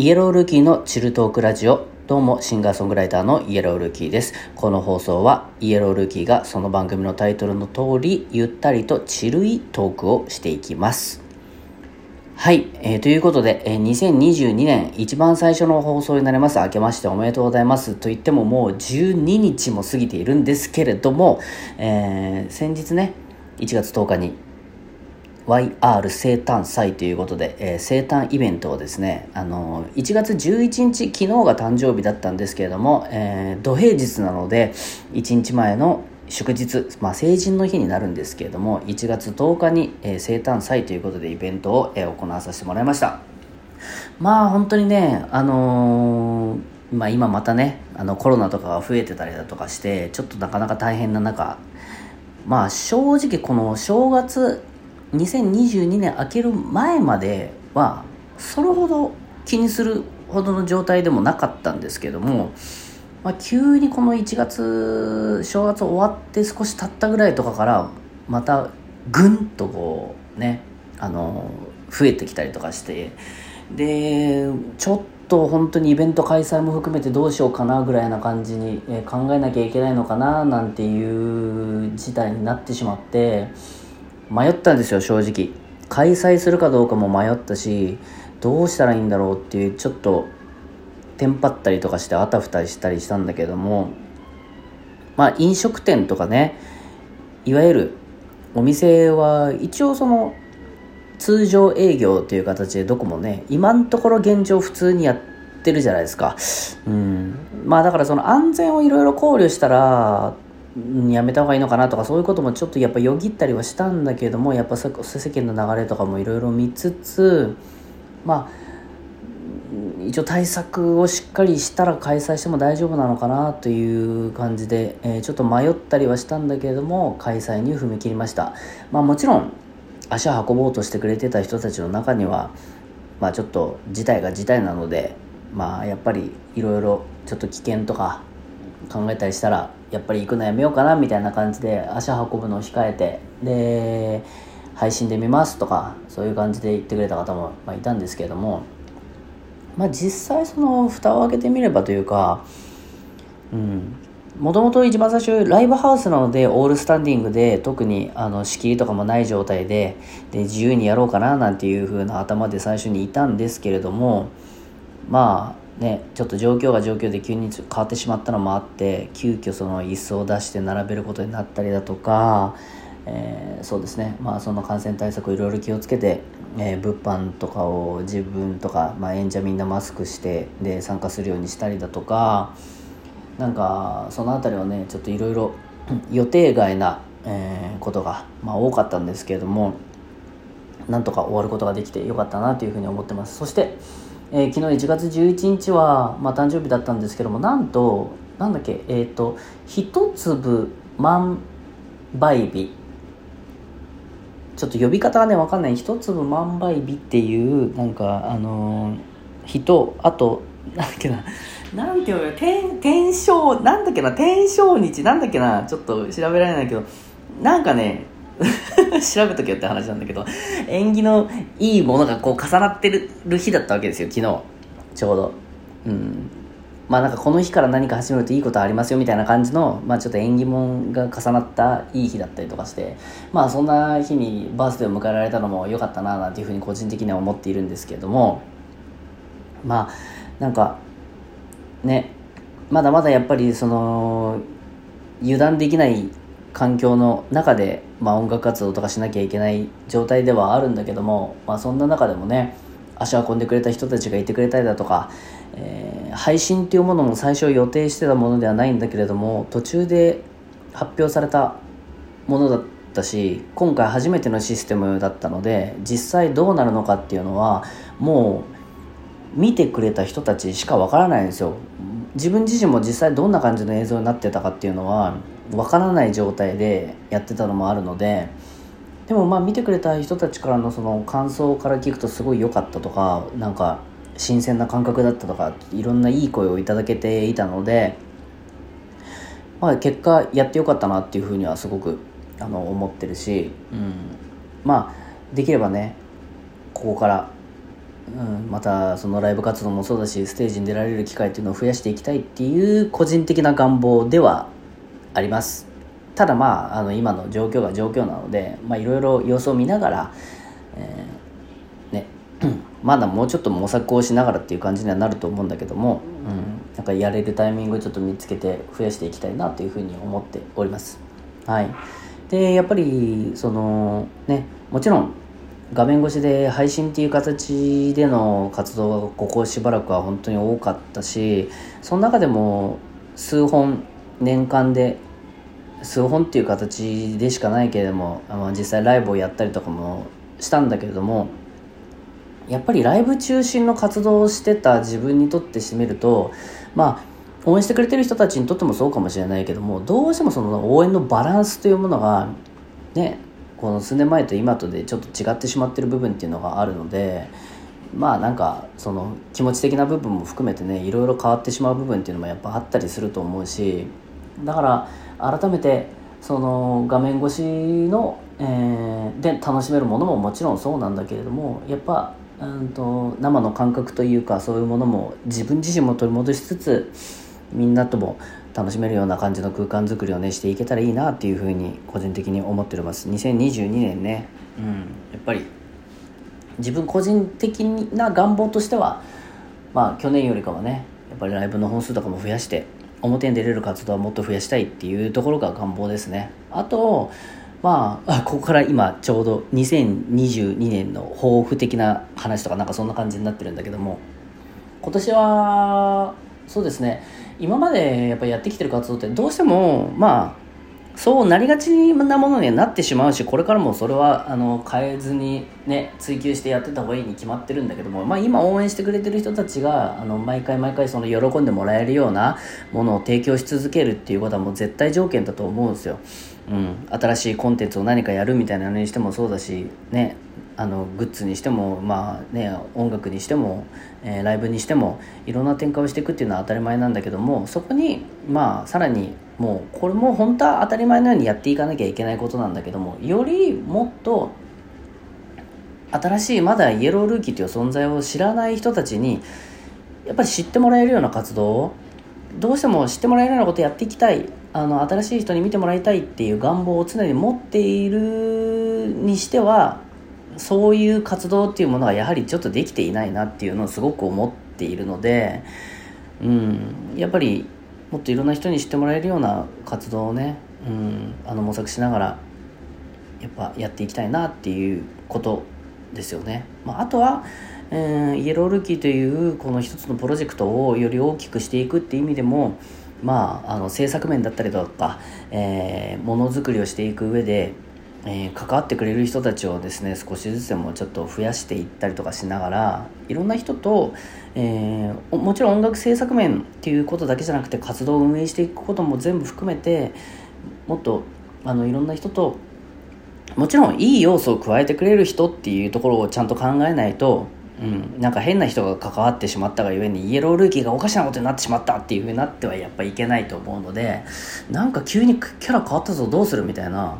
イエロールーキーのチルトークラジオどうもシンガーソングライターのイエロールーキーですこの放送はイエロールーキーがその番組のタイトルの通りゆったりとチルいトークをしていきますはい、えー、ということで、えー、2022年一番最初の放送になります。明けましておめでとうございます。と言ってももう12日も過ぎているんですけれども、えー、先日ね、1月10日に YR 生誕祭ということで、えー、生誕イベントをですね、あのー、1月11日、昨日が誕生日だったんですけれども、えー、土平日なので、1日前の祝日、まあ、成人の日になるんですけれども、1月10日に、えー、生誕祭ということでイベントを、えー、行わさせてもらいました。まあ本当にね、あのー、まあ今またね、あのコロナとかが増えてたりだとかして、ちょっとなかなか大変な中、まあ正直この正月2022年明ける前まではそれほど気にするほどの状態でもなかったんですけども、まあ、急にこの1月正月終わって少し経ったぐらいとかからまたぐんとこうねあの増えてきたりとかしてでちょっと本当にイベント開催も含めてどうしようかなぐらいな感じに考えなきゃいけないのかななんていう事態になってしまって。迷ったんですよ正直。開催するかどうかも迷ったしどうしたらいいんだろうっていうちょっとテンパったりとかしてあたふたしたりしたんだけどもまあ飲食店とかねいわゆるお店は一応その通常営業という形でどこもね今のところ現状普通にやってるじゃないですか。うん。まあだからその安全をいろいろ考慮したらやめた方がいいのかなとかそういうこともちょっとやっぱよぎったりはしたんだけどもやっぱ世間の流れとかもいろいろ見つつまあ一応対策をしっかりしたら開催しても大丈夫なのかなという感じで、えー、ちょっと迷ったりはしたんだけれども開催に踏み切りました。まあもちろん足を運ぼうとしてくれてた人たちの中にはまあちょっと事態が事態なのでまあやっぱりいろいろちょっと危険とか考えたりしたらやっぱり行くのやめようかなみたいな感じで足運ぶのを控えてで配信で見ますとかそういう感じで言ってくれた方も、まあ、いたんですけれどもまあ実際その蓋を開けてみればというかうんもともと一番最初ライブハウスなのでオールスタンディングで特にあの仕切りとかもない状態でで自由にやろうかななんていう風な頭で最初にいたんですけれどもまあね、ちょっと状況が状況で急に変わってしまったのもあって急遽その椅子を出して並べることになったりだとか、えー、そうですね、まあ、その感染対策をいろいろ気をつけて、えー、物販とかを自分とか、まあ、演者みんなマスクしてで参加するようにしたりだとかなんかその辺りはねちょっといろいろ予定外な、えー、ことが、まあ、多かったんですけれどもなんとか終わることができてよかったなというふうに思ってます。そしてえー、昨日1月11日は、まあ、誕生日だったんですけどもなんとなんだっけえっ、ー、と一粒万倍日。ちょっと呼び方がね分かんない。一粒万倍日っていうなんかあのー、人あとなんだっけな。なんていうの天天正なんだっけな？天正日。なんだっけな？ちょっと調べられないけど。なんかね 調べとけよって話なんだけど縁起のいいものがこう重なってる日だったわけですよ昨日。ちょうど。うん。まあなんかこの日から何か始めるといいことありますよみたいな感じの、まあ、ちょっと縁起物が重なったいい日だったりとかしてまあそんな日にバースデーを迎えられたのも良かったななんていうふうに個人的には思っているんですけれどもまあなんかねまだまだやっぱりその油断できない環境の中で、まあ、音楽活動とかしなきゃいけない状態ではあるんだけども、まあ、そんな中でもね足を運んでくれた人たちがいてくれたりだとか、えー、配信っていうものも最初予定してたものではないんだけれども途中で発表されたものだったし今回初めてのシステムだったので実際どうなるのかっていうのはもう見てくれた人たちしかわからないんですよ。自分自身も実際どんな感じの映像になってたかっていうのはわからない状態でやってたのもあるのででもまあ見てくれた人たちからのその感想から聞くとすごい良かったとかなんか新鮮な感覚だったとかいろんないい声をいただけていたので、まあ、結果やってよかったなっていうふうにはすごくあの思ってるし、うん、まあできればねここからうん、またそのライブ活動もそうだしステージに出られる機会っていうのを増やしていきたいっていう個人的な願望ではあります。ただまああの今の状況が状況なのでいろいろ様子を見ながら、えー、ね まだもうちょっと模索をしながらっていう感じにはなると思うんだけども、うん、なんかやれるタイミングをちょっと見つけて増やしていきたいなというふうに思っております。はい。でやっぱりそのねもちろん画面越しで配信っていう形での活動がここしばらくは本当に多かったしその中でも数本年間で数本っていう形でしかないけれども実際ライブをやったりとかもしたんだけれどもやっぱりライブ中心の活動をしてた自分にとってしてみるとまあ応援してくれてる人たちにとってもそうかもしれないけどもどうしてもその応援のバランスというものがねこの数年前と今とでちょっと違ってしまってる部分っていうのがあるのでまあなんかその気持ち的な部分も含めてねいろいろ変わってしまう部分っていうのもやっぱあったりすると思うしだから改めてその画面越しの、えー、で楽しめるものももちろんそうなんだけれどもやっぱうんと生の感覚というかそういうものも自分自身も取り戻しつつみんなとも楽しめるような感じの空間づくりをねしていけたらいいなっていうふうに個人的に思っております。2022年ね、うん、やっぱり自分個人的な願望としてはまあ去年よりかはねやっぱりライブの本数とかも増やして表に出れる活動はもっと増やしたいっていうところが願望ですね。あとまあここから今ちょうど2022年の抱負的な話とかなんかそんな感じになってるんだけども。今年はそうですね。今までやっぱりやってきてる活動ってどうしてもまあそうなりがちなものにはなってしまうしこれからもそれはあの変えずにね追求してやってた方がいいに決まってるんだけども、まあ、今応援してくれてる人たちがあの毎回毎回その喜んでもらえるようなものを提供し続けるっていうことはもう絶対条件だと思うんですよ、うん、新しいコンテンツを何かやるみたいなのにしてもそうだしねあのグッズにしても、まあね、音楽にしても、えー、ライブにしてもいろんな展開をしていくっていうのは当たり前なんだけどもそこに、まあ、さらにもうこれも本当は当たり前のようにやっていかなきゃいけないことなんだけどもよりもっと新しいまだイエロールーキーという存在を知らない人たちにやっぱり知ってもらえるような活動をどうしても知ってもらえるようなことやっていきたい。あの新しい人に見てもらいたいっていう願望を常に持っているにしてはそういう活動っていうものがやはりちょっとできていないなっていうのをすごく思っているので、うん、やっぱりもっといろんな人に知ってもらえるような活動をね、うん、あの模索しながらやっぱやっていきたいなっていうことですよね。まあ、あとは、えー、イエロールキーというこの一つのプロジェクトをより大きくしていくっていう意味でもまあ、あの制作面だったりとか、えー、ものづくりをしていく上でえー、関わってくれる人たちをですね少しずつでもちょっと増やしていったりとかしながらいろんな人と、えー、もちろん音楽制作面っていうことだけじゃなくて活動を運営していくことも全部含めてもっとあのいろんな人ともちろんいい要素を加えてくれる人っていうところをちゃんと考えないとうん、なんか変な人が関わってしまったがゆえにイエロールーキーがおかしなことになってしまったっていうふうになってはやっぱいけないと思うのでなんか急にキャラ変わったぞどうするみたいな。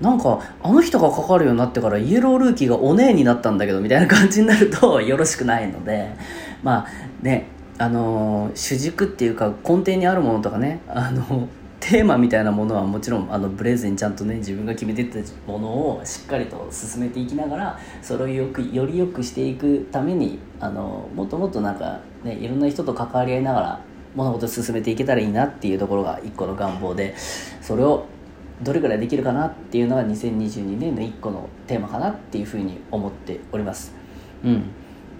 なんかあの人がかかるようになってからイエロールーキーがお姉になったんだけどみたいな感じになると よろしくないのでまあねあのー、主軸っていうか根底にあるものとかねあのテーマみたいなものはもちろんあのブレずにちゃんとね自分が決めてったものをしっかりと進めていきながらそれをよくより良くしていくためにあのもっともっとなんかねいろんな人と関わり合いながら物事を進めていけたらいいなっていうところが一個の願望でそれをどれぐらいできるかなっていうのが2022年の1個のテーマかなっていうふうに思っております。うん。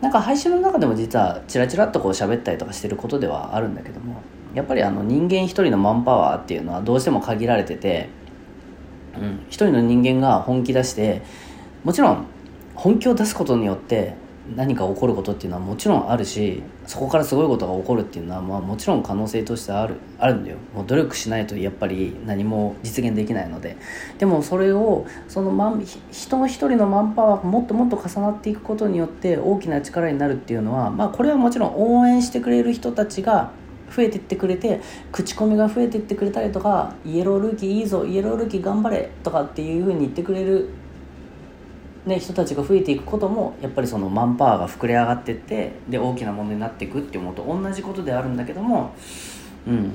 なんか配信の中でも実はチラチラっとこう喋ったりとかしてることではあるんだけどもやっぱりあの人間一人のマンパワーっていうのはどうしても限られてて、うん、一人の人間が本気出してもちろん本気を出すことによって何か起こることっていうのはもちろんあるしそこからすごいことが起こるっていうのは、まあ、もちろん可能性としてあるあるんだよ。もう努力しないとやっぱり何も実現できないので。でもそれをそのマン人の一人のマンパワーがもっともっと重なっていくことによって大きな力になるっていうのは、まあ、これはもちろん応援してくれる人たちが増えてってくれて口コミが増えていってくれたりとかイエロールーキーいいぞイエロールーキー頑張れとかっていうふうに言ってくれるね、人たちが増えていくこともやっぱりそのマンパワーが膨れ上がってってで大きなものになっていくっていうと同じことであるんだけども、うん。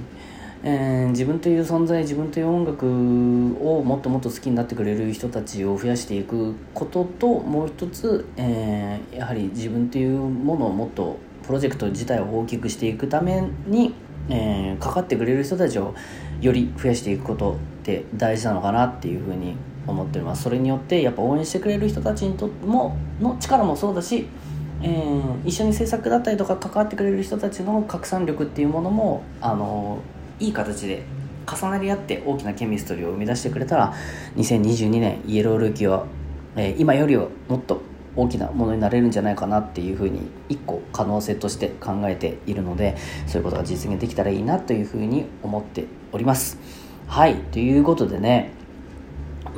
えー、自分という存在自分という音楽をもっともっと好きになってくれる人たちを増やしていくことともう一つ、えー、やはり自分というものをもっとプロジェクト自体を大きくしていくために、えー、かかってくれる人たちをより増やしていくことって大事なのかなっていうふうに思ってますそれによってやっぱ応援してくれる人たちにともの力もそうだし、えー、一緒に制作だったりとか関わってくれる人たちの拡散力っていうものもあのいい形で重なり合って大きなケミストリーを生み出してくれたら2022年イエロールーキーは、えー、今よりはもっと大きなものになれるんじゃないかなっていうふうに一個可能性として考えているのでそういうことが実現できたらいいなというふうに思っております。はいということでね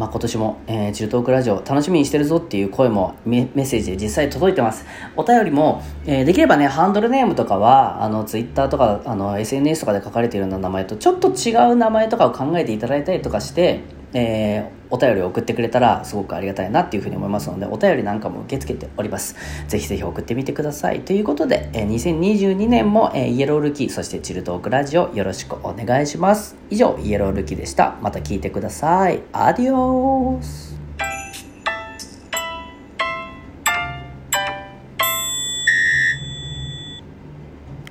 まあ、今年も、えー、中東クラジオ楽しみにしてるぞっていう声もメッセージで実際届いてます。お便りも、えー、できればね、ハンドルネームとかは、あの、Twitter とか、あの、SNS とかで書かれているような名前とちょっと違う名前とかを考えていただいたりとかして、えー、お便りを送ってくれたらすごくありがたいなっていうふうに思いますので、お便りなんかも受け付けております。ぜひぜひ送ってみてください。ということで、えー、2022年も、えー、イエロールキー、そしてチルトークラジオよろしくお願いします。以上、イエロールキーでした。また聞いてください。アディオース